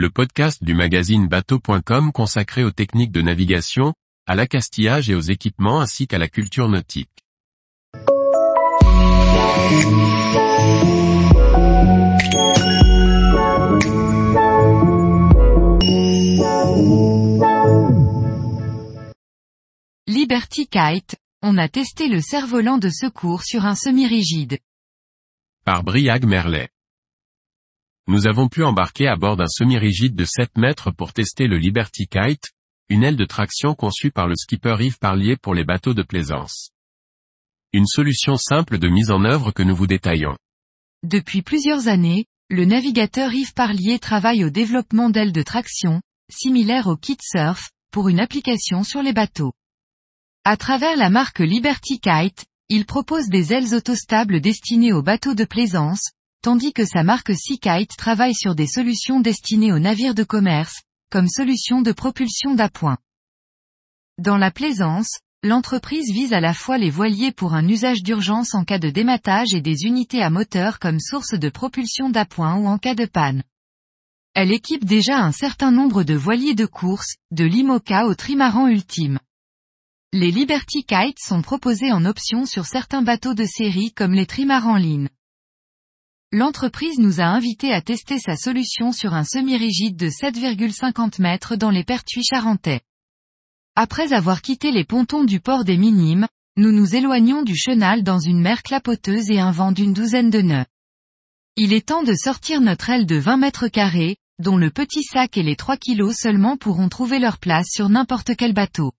le podcast du magazine bateau.com consacré aux techniques de navigation, à l'accastillage et aux équipements ainsi qu'à la culture nautique. Liberty Kite, on a testé le cerf-volant de secours sur un semi-rigide. Par Briag Merlet. Nous avons pu embarquer à bord d'un semi-rigide de 7 mètres pour tester le Liberty Kite, une aile de traction conçue par le skipper Yves Parlier pour les bateaux de plaisance. Une solution simple de mise en œuvre que nous vous détaillons. Depuis plusieurs années, le navigateur Yves Parlier travaille au développement d'ailes de traction, similaires au kit surf, pour une application sur les bateaux. À travers la marque Liberty Kite, il propose des ailes autostables destinées aux bateaux de plaisance, tandis que sa marque Seakite travaille sur des solutions destinées aux navires de commerce, comme solution de propulsion d'appoint. Dans la plaisance, l'entreprise vise à la fois les voiliers pour un usage d'urgence en cas de dématage et des unités à moteur comme source de propulsion d'appoint ou en cas de panne. Elle équipe déjà un certain nombre de voiliers de course, de l'IMOCA au trimaran ultime. Les Liberty Kites sont proposés en option sur certains bateaux de série comme les trimarans Line. L'entreprise nous a invités à tester sa solution sur un semi-rigide de 7,50 mètres dans les Pertuis charentais. Après avoir quitté les pontons du port des Minimes, nous nous éloignons du chenal dans une mer clapoteuse et un vent d'une douzaine de nœuds. Il est temps de sortir notre aile de 20 mètres carrés, dont le petit sac et les 3 kilos seulement pourront trouver leur place sur n'importe quel bateau.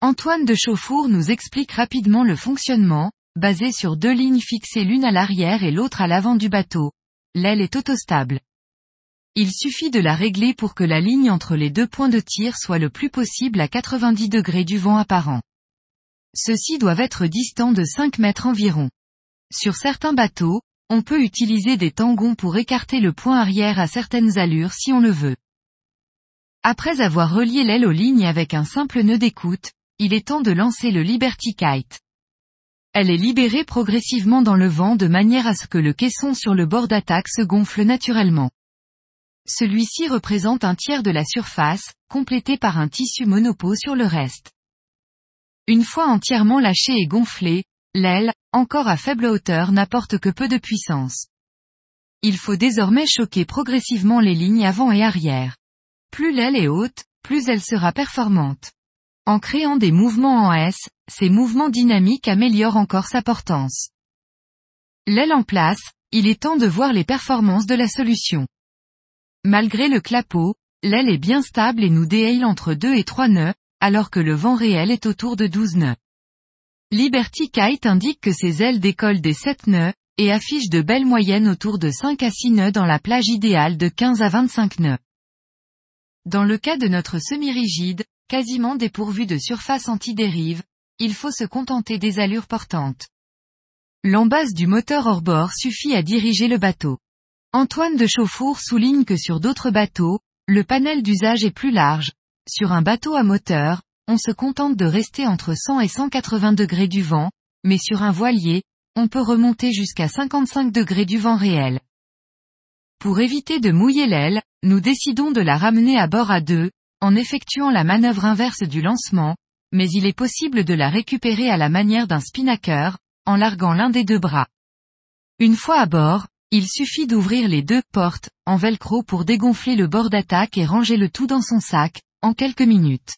Antoine de Chauffour nous explique rapidement le fonctionnement, basé sur deux lignes fixées l'une à l'arrière et l'autre à l'avant du bateau. L'aile est autostable. Il suffit de la régler pour que la ligne entre les deux points de tir soit le plus possible à 90 degrés du vent apparent. Ceux-ci doivent être distants de 5 mètres environ. Sur certains bateaux, on peut utiliser des tangons pour écarter le point arrière à certaines allures si on le veut. Après avoir relié l'aile aux lignes avec un simple nœud d'écoute, il est temps de lancer le Liberty Kite. Elle est libérée progressivement dans le vent de manière à ce que le caisson sur le bord d'attaque se gonfle naturellement. Celui-ci représente un tiers de la surface, complété par un tissu monopo sur le reste. Une fois entièrement lâchée et gonflée, l'aile, encore à faible hauteur n'apporte que peu de puissance. Il faut désormais choquer progressivement les lignes avant et arrière. Plus l'aile est haute, plus elle sera performante. En créant des mouvements en S, ces mouvements dynamiques améliorent encore sa portance. L'aile en place, il est temps de voir les performances de la solution. Malgré le clapot, l'aile est bien stable et nous déhaille entre 2 et 3 nœuds, alors que le vent réel est autour de 12 nœuds. Liberty Kite indique que ses ailes décollent des 7 nœuds, et affiche de belles moyennes autour de 5 à 6 nœuds dans la plage idéale de 15 à 25 nœuds. Dans le cas de notre semi-rigide, quasiment dépourvu de surface anti-dérive, il faut se contenter des allures portantes. L'embase du moteur hors bord suffit à diriger le bateau. Antoine de Chauffour souligne que sur d'autres bateaux, le panel d'usage est plus large. Sur un bateau à moteur, on se contente de rester entre 100 et 180 degrés du vent, mais sur un voilier, on peut remonter jusqu'à 55 degrés du vent réel. Pour éviter de mouiller l'aile, nous décidons de la ramener à bord à deux, en effectuant la manœuvre inverse du lancement, mais il est possible de la récupérer à la manière d'un spinnaker, en larguant l'un des deux bras. Une fois à bord, il suffit d'ouvrir les deux portes, en velcro pour dégonfler le bord d'attaque et ranger le tout dans son sac, en quelques minutes.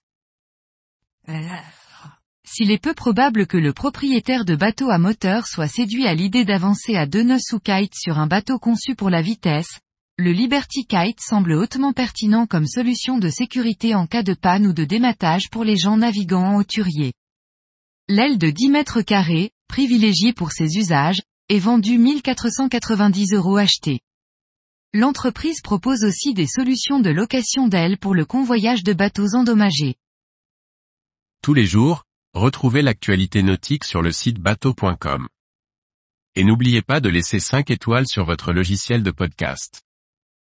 S'il est peu probable que le propriétaire de bateau à moteur soit séduit à l'idée d'avancer à deux nœuds sous kite sur un bateau conçu pour la vitesse, le Liberty Kite semble hautement pertinent comme solution de sécurité en cas de panne ou de dématage pour les gens naviguant en hauturier. L'aile de 10 mètres carrés, privilégiée pour ses usages, est vendue 1490 euros achetés. L'entreprise propose aussi des solutions de location d'ailes pour le convoyage de bateaux endommagés. Tous les jours, retrouvez l'actualité nautique sur le site bateau.com. Et n'oubliez pas de laisser 5 étoiles sur votre logiciel de podcast.